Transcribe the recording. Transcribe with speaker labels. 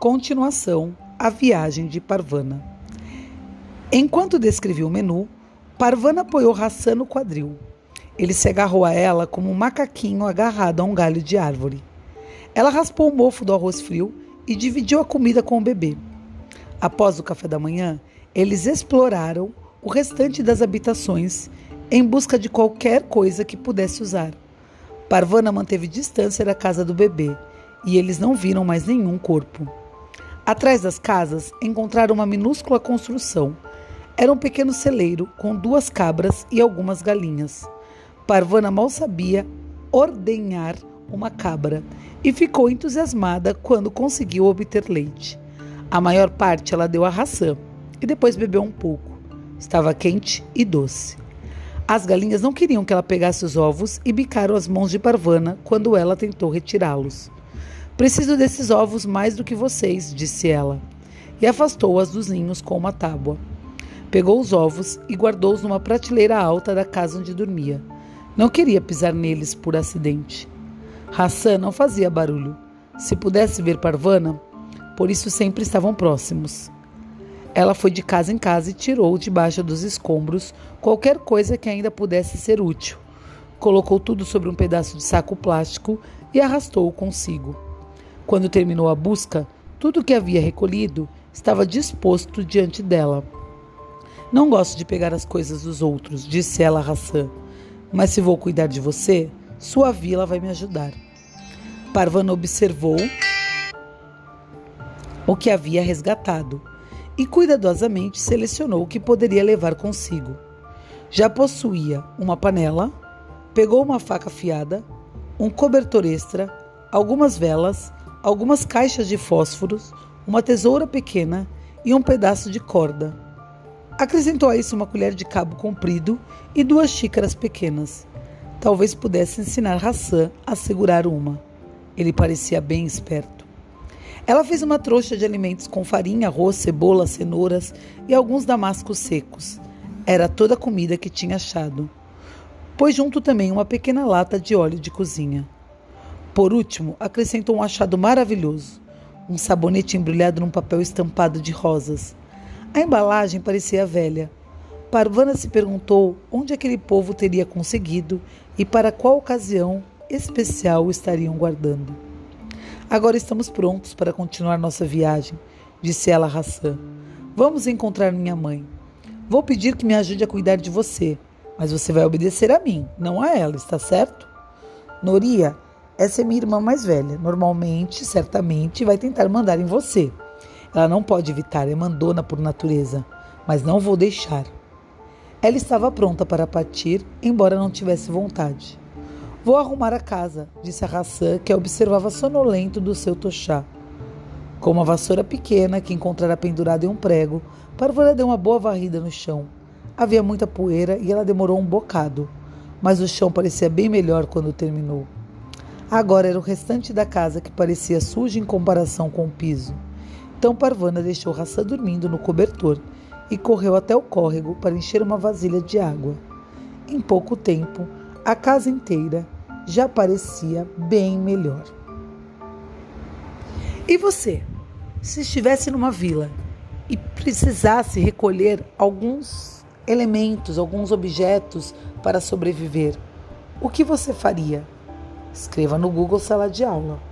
Speaker 1: Continuação: A viagem de Parvana. Enquanto descrevia o menu, Parvana apoiou Hassan no quadril. Ele se agarrou a ela como um macaquinho agarrado a um galho de árvore. Ela raspou o mofo do arroz frio e dividiu a comida com o bebê. Após o café da manhã, eles exploraram o restante das habitações em busca de qualquer coisa que pudesse usar. Parvana manteve distância da casa do bebê e eles não viram mais nenhum corpo. Atrás das casas encontraram uma minúscula construção. Era um pequeno celeiro com duas cabras e algumas galinhas. Parvana mal sabia ordenhar uma cabra e ficou entusiasmada quando conseguiu obter leite. A maior parte ela deu a ração e depois bebeu um pouco. Estava quente e doce. As galinhas não queriam que ela pegasse os ovos e bicaram as mãos de Parvana quando ela tentou retirá-los. Preciso desses ovos mais do que vocês, disse ela, e afastou-as dos ninhos com uma tábua. Pegou os ovos e guardou-os numa prateleira alta da casa onde dormia. Não queria pisar neles por acidente. Hassan não fazia barulho. Se pudesse ver Parvana, por isso sempre estavam próximos. Ela foi de casa em casa e tirou debaixo dos escombros qualquer coisa que ainda pudesse ser útil. Colocou tudo sobre um pedaço de saco plástico e arrastou-o consigo. Quando terminou a busca, tudo o que havia recolhido estava disposto diante dela. Não gosto de pegar as coisas dos outros, disse ela a Hassan, mas se vou cuidar de você, sua vila vai me ajudar. Parvana observou o que havia resgatado e cuidadosamente selecionou o que poderia levar consigo. Já possuía uma panela, pegou uma faca afiada, um cobertor extra, algumas velas algumas caixas de fósforos, uma tesoura pequena e um pedaço de corda. Acrescentou a isso uma colher de cabo comprido e duas xícaras pequenas. Talvez pudesse ensinar Hassan a segurar uma. Ele parecia bem esperto. Ela fez uma trouxa de alimentos com farinha, arroz, cebola, cenouras e alguns damascos secos. Era toda a comida que tinha achado. Pôs junto também uma pequena lata de óleo de cozinha. Por último, acrescentou um achado maravilhoso: um sabonete embrulhado num papel estampado de rosas. A embalagem parecia velha. Parvana se perguntou onde aquele povo teria conseguido e para qual ocasião especial estariam guardando. Agora estamos prontos para continuar nossa viagem, disse ela a Hassan. Vamos encontrar minha mãe. Vou pedir que me ajude a cuidar de você, mas você vai obedecer a mim, não a ela, está certo? Noria essa é minha irmã mais velha. Normalmente, certamente, vai tentar mandar em você. Ela não pode evitar, é mandona por natureza. Mas não vou deixar. Ela estava pronta para partir, embora não tivesse vontade. Vou arrumar a casa, disse a Hassan, que a observava sonolento do seu tochá. Com uma vassoura pequena que encontrara pendurada em um prego, Parvana deu uma boa varrida no chão. Havia muita poeira e ela demorou um bocado, mas o chão parecia bem melhor quando terminou. Agora era o restante da casa que parecia sujo em comparação com o piso. Então Parvana deixou Raça dormindo no cobertor e correu até o córrego para encher uma vasilha de água. Em pouco tempo, a casa inteira já parecia bem melhor. E você, se estivesse numa vila e precisasse recolher alguns elementos, alguns objetos para sobreviver, o que você faria? Escreva no Google Sala de Aula.